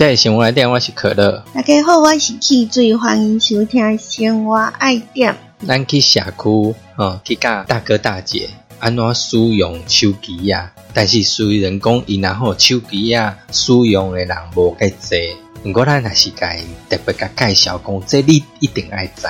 在生活爱点，我是可乐。大家好，我是汽水欢迎收听《生活爱点》。咱去社区，吼，去教大哥大姐安怎使用手机啊？但是虽然讲，伊若好手机啊，使用的人无介济，毋过咱也是甲伊特别甲介绍讲，这你一定爱知。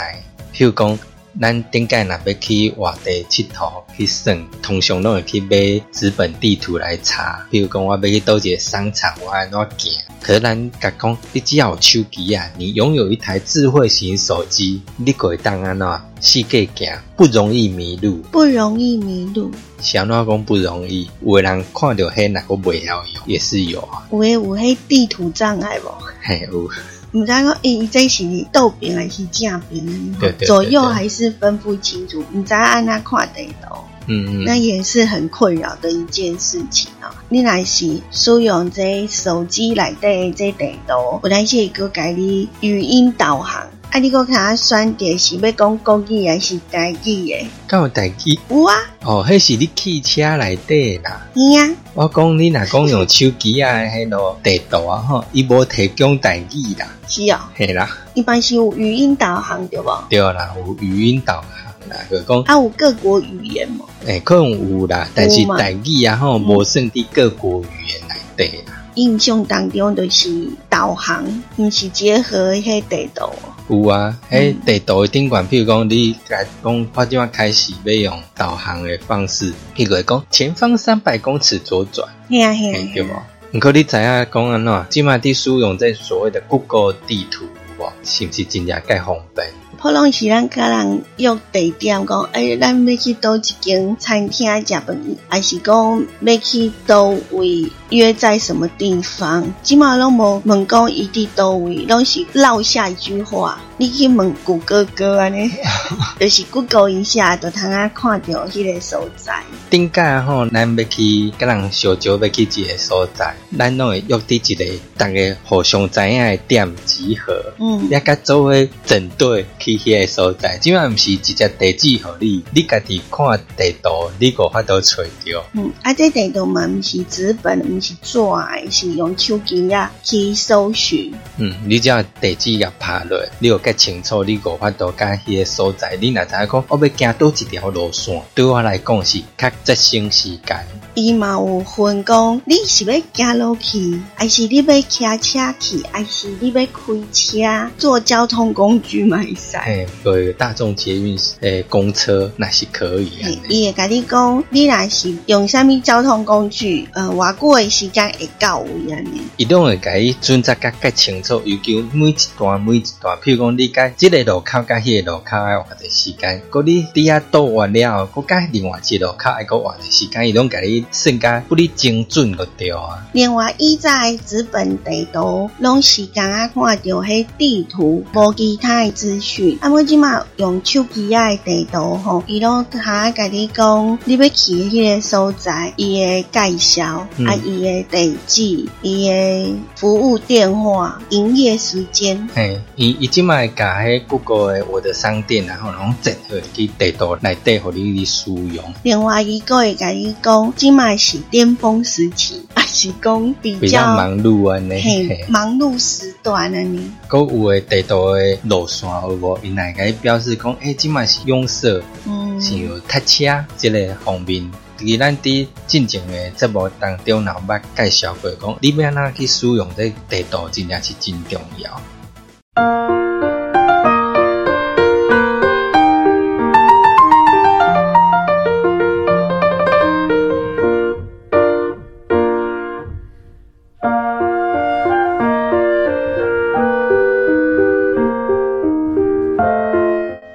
譬如讲，咱顶界若要去外地佚佗去耍，通常拢会去买纸本地图来查。比如讲，我要去倒一个商场，我安怎行？可是咱甲讲，你只要有手机啊，你拥有一台智慧型手机，你可以当安怎四界行，不容易迷路。不容易迷路，是安怎讲不容易？有的人看到迄那个袂晓用，也是有啊。有诶有迄地图障碍无？嘿，有。毋知讲伊这是倒边还是正边对对对左右还是分不清楚，毋知按那看地图。嗯嗯，那也是很困扰的一件事情哦。你若是使用这手机内底这地图，本来是一个给你语音导航，啊，你讲看选择是要讲国语还是台语的？敢有台语？有啊，哦，迄是你汽车内底啦。是啊，我讲你若讲用手机啊，迄落地图啊，吼，伊无提供代语啦，是哦，嘿啦，一般是有语音导航对无？对啦，有语音导航啦，就讲。啊，有各国语言嘛？诶、可能有啦，但是台语啊吼，无算伫各国语言内底啦。印象当中就是导航，毋是结合迄地图哦。有啊，迄地图的顶管，譬如讲你甲讲，我即马开始要用导航的方式，譬如讲前方三百公尺左转，嘿啊嘿啊嘿，对无？毋过你知影讲安怎？即马伫使用这所谓的 Google 地图，有无？是毋是真正介方便？普通是咱甲人约地点，讲诶、咱要去倒一间餐厅食饭，还是讲要去倒位约在什么地方？即马拢无问讲伊伫倒位，拢是落下一句话，你去问谷歌哥安尼，就是 Google 一下，就通啊看到迄个所在。顶界吼，咱要去甲人小酒要去一个所在，咱拢会约伫一个逐个互相知影的点集合。嗯，也甲做伙整队去迄个所在，即摆毋是直接地址互你，你家己看地图，你个法度找着。嗯，啊，这地图嘛，毋是纸本，毋是纸的，是用手机啊去搜寻。嗯，你只要地址甲拍落，你有较清楚，你个法度甲迄个所在，你若知影讲我要行倒一条路线，对我来讲是较节省时间。伊嘛有分讲，你是要行路去，还是你要骑车去，还是你要开车坐交通工具嘛会使？嘿，对大众捷运诶公车那是可以。伊会甲你讲，你若是用啥物交通工具，呃，偌久诶时间会到位安尼。伊拢会甲伊准则甲较清楚，要求每一段每一段，譬如讲你甲即个路口甲迄个路口爱偌者时间，佮你伫遐倒完了后，佮甲另外一个路口爱佮偌者时间，伊拢甲你算甲不你精准个对啊。另外，以在纸本地图拢是敢若看着迄地图，无其他诶资讯。啊，我即马用手机啊的地图吼，伊拢下甲你讲，你要去的迄个所在，伊的介绍，嗯。啊，伊的地址，伊的服务电话、营业时间。嘿，伊伊即摆甲迄 Google 的我的商店，然后拢整合去地图内底，互你去使用，另外，伊个会甲你讲，即马是巅峰时期，还是讲比比较较忙碌安尼。嘿嘿，忙碌时段安尼。佮有诶地图诶路线有无？因来甲伊表示讲，诶、即卖是拥塞。嗯，是有塞车即个方面。伫咱伫进前诶节目当中，老捌介绍过讲，你要安怎去使用这地图，真正是真重要。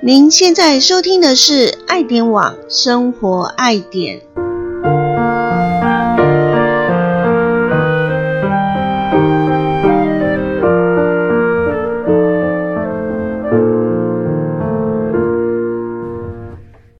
您现在收听的是爱点网生活爱点。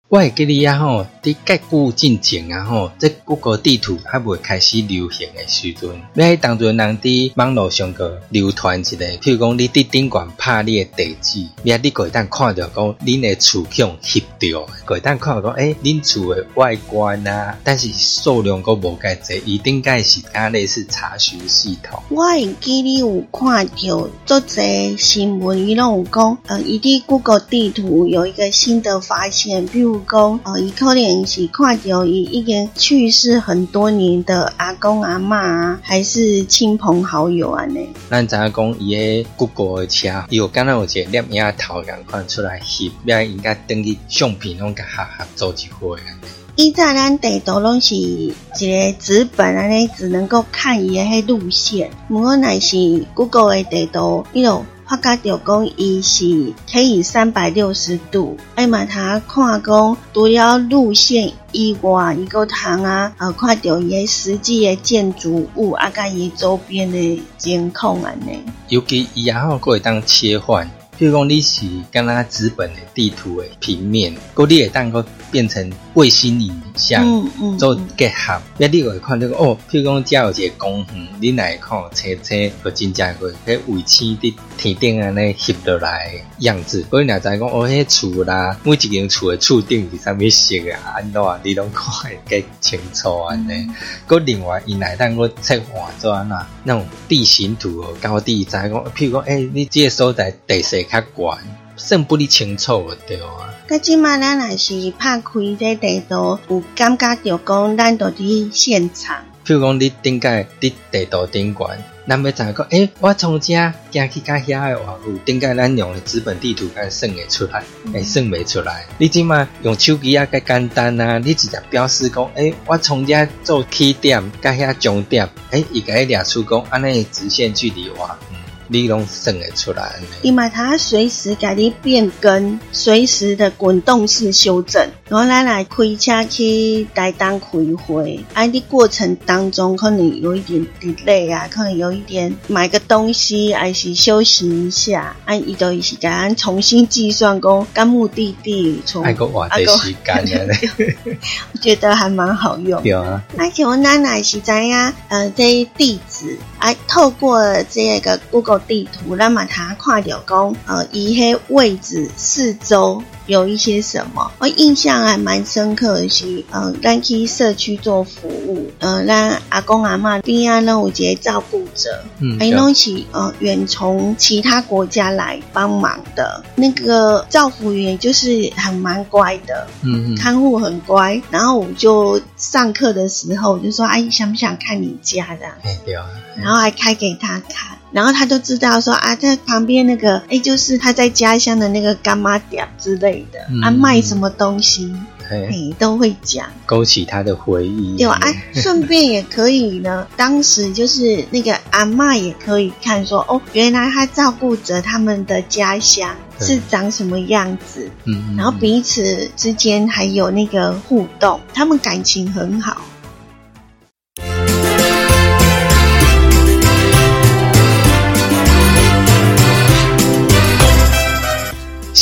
我会记得啊吼，伫介久进前啊吼，这谷歌地图还未开始流行的时阵，要当阵人伫网络上个流传一个，譬如讲你伫顶管拍你的地址，要你会当看着讲恁的厝向翕着，会当看讲诶，恁厝的外观啊，但是数量阁无介济，伊顶介是敢类似查询系统。我会记你有看到做这新闻，伊拢有讲，呃，伊伫谷歌地图有一个新的发现，譬如讲，呃，伊可能是看到伊已经去世很多年的阿公阿嬷啊，还是亲朋好友安尼。咱知影讲伊个谷歌的车，伊有敢若有一个摄影头共款出来翕，要应该等于相片拢甲合合做一回安尼。以前咱地图拢是一个纸本安尼，只能够看伊个迄路线。毋过若是 Google 的地图，伊就发觉着讲伊是可以三百六十度，哎嘛，他看讲除了路线以外，伊个通啊，呃，看到伊个实际的建筑物啊，甲伊周边的监控安尼。尤其伊也好，佫会当切换。譬如讲，你是敢若纸本的地图的平面，佮你会当佮变成卫星影像嗯嗯，做结合，那你会看到个哦，譬如讲，遮有一个公园，你来看车车，佮真正个迄卫星伫天顶安尼翕落来的样子。所以若知讲哦，迄厝啦，每一间厝的厝顶是啥物色啊，安怎你拢看会计清楚安尼。佮另外，伊来当佮策划做安那那种地形图哦，高低知讲，譬如讲，诶、你即个所在地势较悬，算不哩清楚对啊。噶即马咱若是拍开这地图，有感觉着讲咱都伫现场。譬如讲，你顶界伫地图顶悬，咱要知影讲，诶、我从遮行去到遐的话，有顶界咱用的资本地图，敢算会出来，会算袂出来。你即马用手机啊，较简单啊，你直接表示讲，诶、我从遮做起点，甲遐终点，诶、伊甲伊掠出讲，安尼的直线距离偌远，你拢算得出来因为。它随时给你变更，随时的滚动式修正。然后咱来开车去台东开会，啊，你过程当中可能有一点 delay 啊，可能有一点买个东西，还是休息一下，啊，伊都是甲咱重新计算讲，干目的地从，爱个偌济时间安尼，我觉得还蛮好用。对啊，而且我奶奶是知影，呃，这些地址，啊，透过这个 Google 地图，咱把它看到讲，呃，伊迄位置四周有一些什么，我印象还蛮深刻的是，呃，咱去社区做服务，呃，咱阿公阿妈边啊，拢有一个照顾者，嗯，哎，拢是呃远从其他国家来帮忙的，那个照服员就是很蛮乖的，嗯嗯，看护很乖，然后我就上课的时候我就说：“阿姨想不想看你家？这样？”嘿对啊，然后还开给他看，然后他就知道说啊，在旁边那个哎，就是他在家乡的那个干妈店之类的，嗯啊卖什么东西，嘿，哎都会讲。勾起他的回忆，对？啊，顺便也可以呢。当时就是那个阿嬷也可以看说，哦，原来他照顾着他们的家乡是长什么样子，嗯，嗯，然后彼此之间还有那个互动，他们感情很好。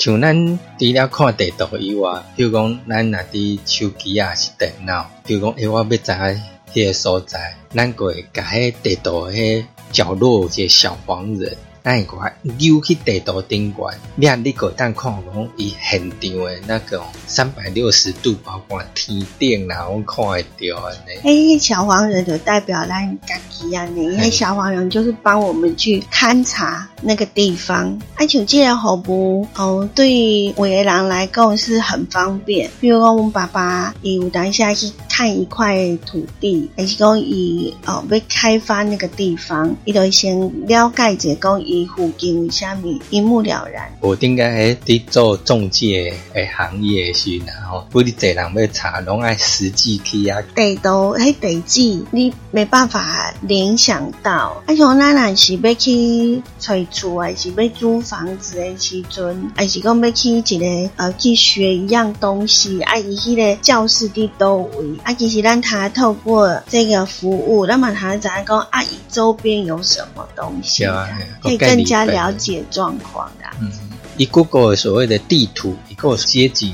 像咱除了看地图以外，比如讲咱若伫手机啊是电脑，比如讲诶、我要知影迄个所在，咱个会甲迄地图迄角落有一个小黄人，咱会甲溜去地图顶悬，你啊你个当看讲伊现场诶那个三百六十度，包括天顶啦，我看会着安尼。嘿，小黄人就代表咱家己啊，呢，嘿嘿，小黄人就是帮我们去勘察那个地方。而且这个服务哦，对有的人来讲是很方便。比如说，我们爸爸伊有当下去看一块土地，还是讲伊哦要开发那个地方，伊就先了解者讲伊附近为虾米，一目了然。我应该伫做中介诶行业时，然后不哩侪人要查，拢爱实际去啊。地图迄地址，你没办法联想到。啊像咱若是要去找厝，还是要租房子的时阵，还是讲要去一个呃去学一样东西，啊伊迄个教室伫倒位，啊其实咱他透过这个服务，那么他知影讲啊伊周边有什么东西，啊可以更加了解状况的。嗯，伊 Google 所谓的地图，一个街景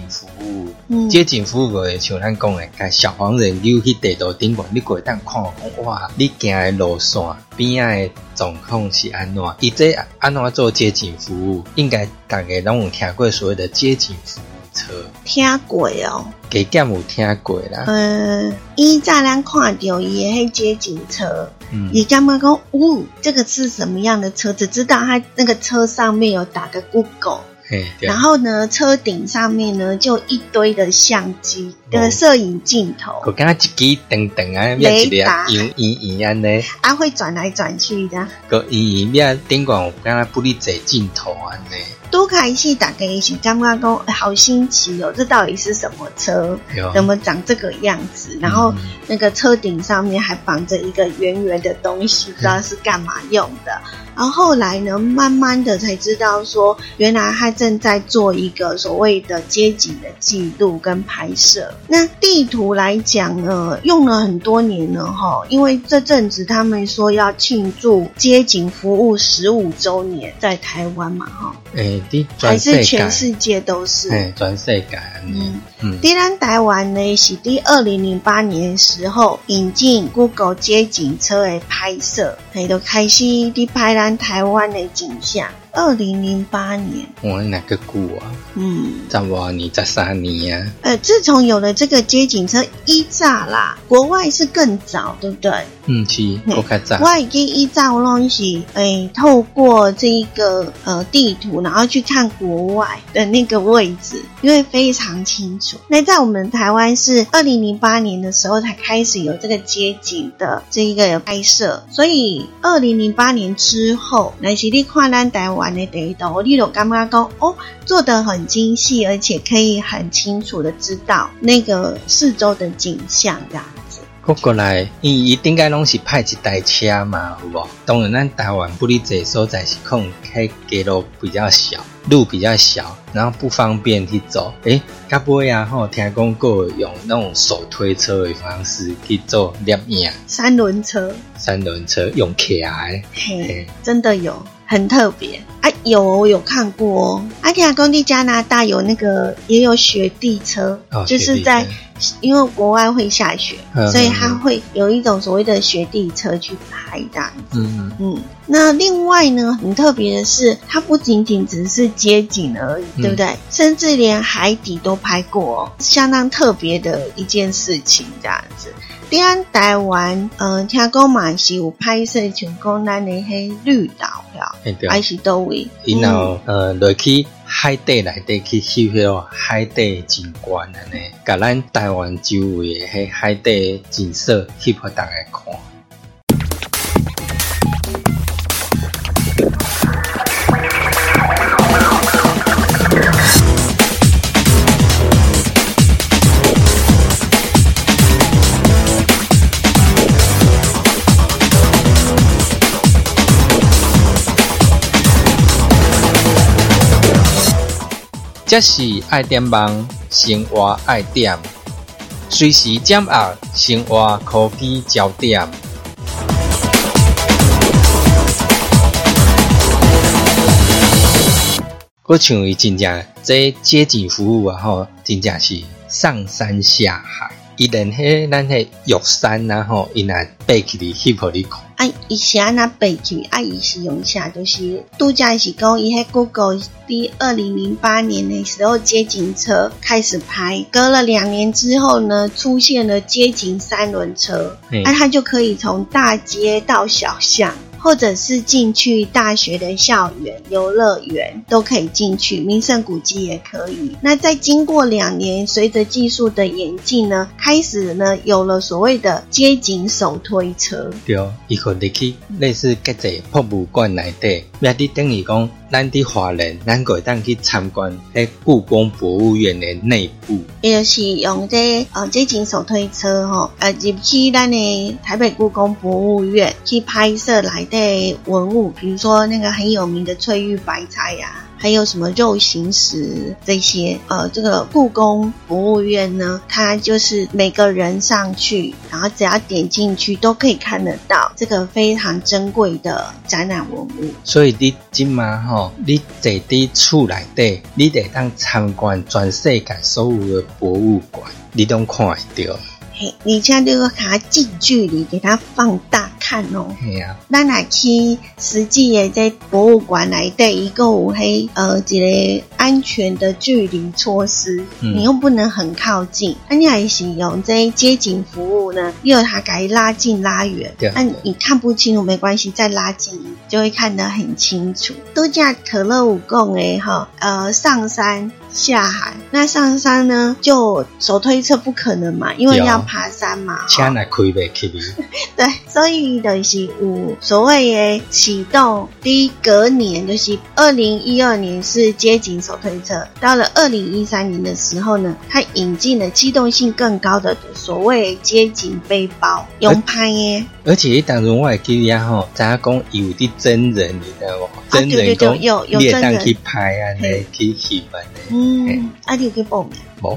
嗯街景服务诶，像咱讲诶，甲小黄人溜去地图顶管，你过会当看讲哇，你行诶路线边仔诶状况是安怎？伊这安怎做街景服务？应该大家拢有听过所谓的街景服务车，听过哦，加减有听过啦。呃，以早咱看到伊的迄街景车。嗯，你干嘛讲？哦，这个是什么样的车？只知道它那个车上面有打个 Google，然后呢，车顶上面呢就一堆的相机的摄影镜头，我感觉一支长长啊，一个达圆圆圆安尼，啊会转来转去的。个圆圆变顶管有感觉不哩侪镜头安尼，多开戏大概是刚刚讲哎好新奇哦，这到底是什么车？怎么长这个样子？然后嗯那个车顶上面还绑着一个圆圆的东西，不知道是干嘛用的。然后后来呢，慢慢的才知道说，原来他正在做一个所谓的街景的记录跟拍摄。那地图来讲呢，用了很多年了哈，因为这阵子他们说要庆祝街景服务十五周年，在台湾嘛哈，还是全世界都是。嘿，全世界嗯，嗯，第咱台湾呢是第二零零八年时候引进 Google 街景车的拍摄，嘿，就开始伫拍咱台湾的景象。二零零八年，我哪个久啊？嗯，十偌年、十三年啊？呃，自从有了这个街景车，一炸啦，国外是更早，对不对？嗯，是，嘿够较早，我已经依照东西，哎，透过这一个呃地图，然后去看国外的那个位置，因为非常清楚。那在我们台湾是二零零八年的时候才开始有这个街景的这一个拍摄，所以二零零八年之后，那是你看咱台湾的地图，你就感觉讲哦，做得很精细，而且可以很清楚的知道那个四周的景象这样子。过过来，伊伊顶该拢是派一台车嘛，有无？当然，咱台湾不哩这所在是可能开街路比较小，路比较小，然后不方便去走。诶，甲尾啊吼，听讲过用那种手推车的方式去做摄影，三轮车，三轮车用起来，嘿嘿，真的有，很特别啊！有我有看过哦。阿提亚工地加拿大有那个也有雪地车，哦就是在因为国外会下雪，嗯所以它会有一种所谓的雪地车去拍这样子。嗯，嗯，那另外呢，很特别的是，它不仅仅只是街景而已，嗯对不对？甚至连海底都拍过、哦，相当特别的一件事情，这样子。伫咱台湾，嗯、听讲嘛是有拍摄像讲咱的迄绿岛了，嘿对。还是倒位？然后呃落去海底内底去翕迄个海底景观安尼，甲咱台湾周围诶迄海底景色翕互逐个看。这是爱点网生活爱点，随时掌握生活科技焦点。我像伊真正这街景服务啊吼，真正是上山下海。伊连迄咱迄玉山啊吼，伊若爬起嚟翕互你看。啊，伊是安那背去，啊，伊是用啥？就是度假是讲，伊迄 Google 第二零零八年的时候，街景车开始拍，隔了两年之后呢，出现了街景三轮车，那啊，它就可以从大街到小巷，或者是进去大学的校园、游乐园都可以进去，名胜古迹也可以。那在经过两年，随着技术的演进呢，开始呢有了所谓的街景手推车。对，伊可入去类似各个博物馆内底，也伫等于讲，咱伫华人，咱可以当去参观喺故宫博物院的内部。也就是用这呃这种手推车吼，呃入去咱的台北故宫博物院去拍摄来的文物，比如说那个很有名的翠玉白菜呀、还有什么肉形石这些，呃，这个故宫博物院呢，它就是每个人上去，然后只要点进去都可以看得到这个非常珍贵的展览文物。所以你今嘛吼，你坐伫厝内底，你得当参观全世界所有的博物馆，你都看得到。嘿，你现在就要给它近距离给它放大看哦。嘿啊，咱来去实际的在博物馆内底，一个有黑呃一个安全的距离措施，嗯你又不能很靠近，那你还是用这街景服务呢，又有它给拉近拉远对，那你看不清楚没关系，再拉近就会看得很清楚。度假可乐舞共诶哈，呃上山。下海，那上山呢？就手推车不可能嘛，因为要爬山嘛。车来开袂起哩，对，所以就是有所谓的启动，第一隔年就是二零一二年是街景手推车，到了二零一三年的时候呢，它引进了机动性更高的所谓街景背包，用拍耶，而且当中我会记得吼，知影讲有啲真人，你知道无？真人讲，对有有真人当去拍安尼嘿，去翕安尼，嗯，啊，你有去报名？无？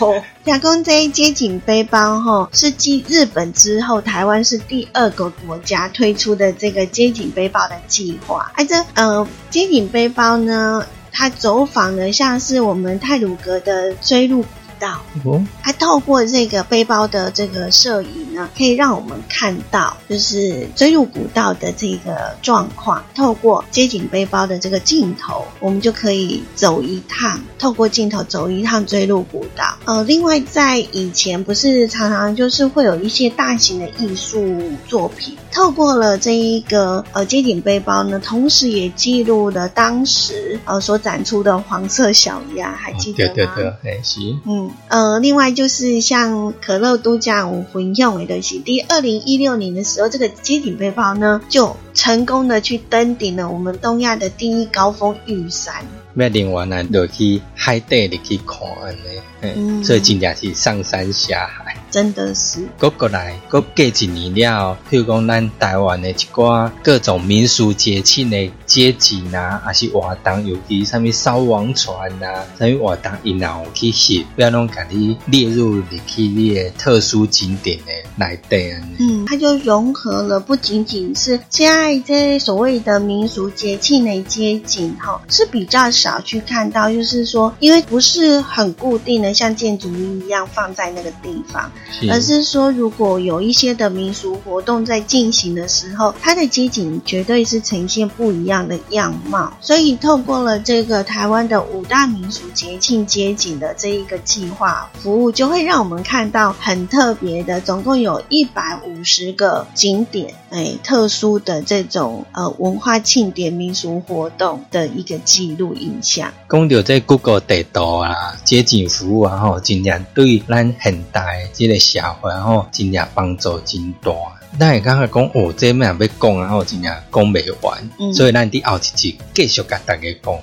无，亚公这一街景背包哈，是继日本之后，台湾是第二个国家推出的这个街景背包的计划。啊，这呃街景背包呢，它走访的像是我们泰鲁格的追路古道。哦，它透过这个背包的这个摄影呢，可以让我们看到，就是追入古道的这个状况。透过街景背包的这个镜头，我们就可以走一趟，透过镜头走一趟追入古道。呃，另外在以前不是常常就是会有一些大型的艺术作品，透过了这一个呃街景背包呢，同时也记录了当时呃所展出的黄色小鸭，还记得吗？对对对，嘿是，嗯，呃，另外就是像可乐度假有分用的东西，第二零一六年的时候，这个机顶背包呢就成功的去登顶了我们东亚的第一高峰玉山。要另外呢，就去海底里去看安尼，嘿嗯所以真正是上山下海。真的是，搁过来，搁过一年了，譬如讲咱台湾的一寡各种民俗节庆的节景啊，还是活动，尤其什物烧王船啊，什物活动，因也有去翕，要拢甲你列入入去你的特殊景点的内底安尼。嗯，它就融合了不仅仅是现在这所谓的民俗节庆的街景哈，是比较少去看到，就是说，因为不是很固定的，像建筑物一样放在那个地方，而是说，如果有一些的民俗活动在进行的时候，它的街景绝对是呈现不一样的样貌。所以，透过了这个台湾的五大民俗节庆街景的这一个计划服务，就会让我们看到很特别的，总共有一百五十个景点，哎，特殊的这种呃文化庆典、民俗活动的一个记录影像。讲到这 Google 地图啊、街景服务啊，吼，真正对咱很大这个社会吼，真正帮助真大。咱会感觉讲，哦，这咩要讲然后，真正讲袂完，嗯所以咱伫后一集继续甲大家讲。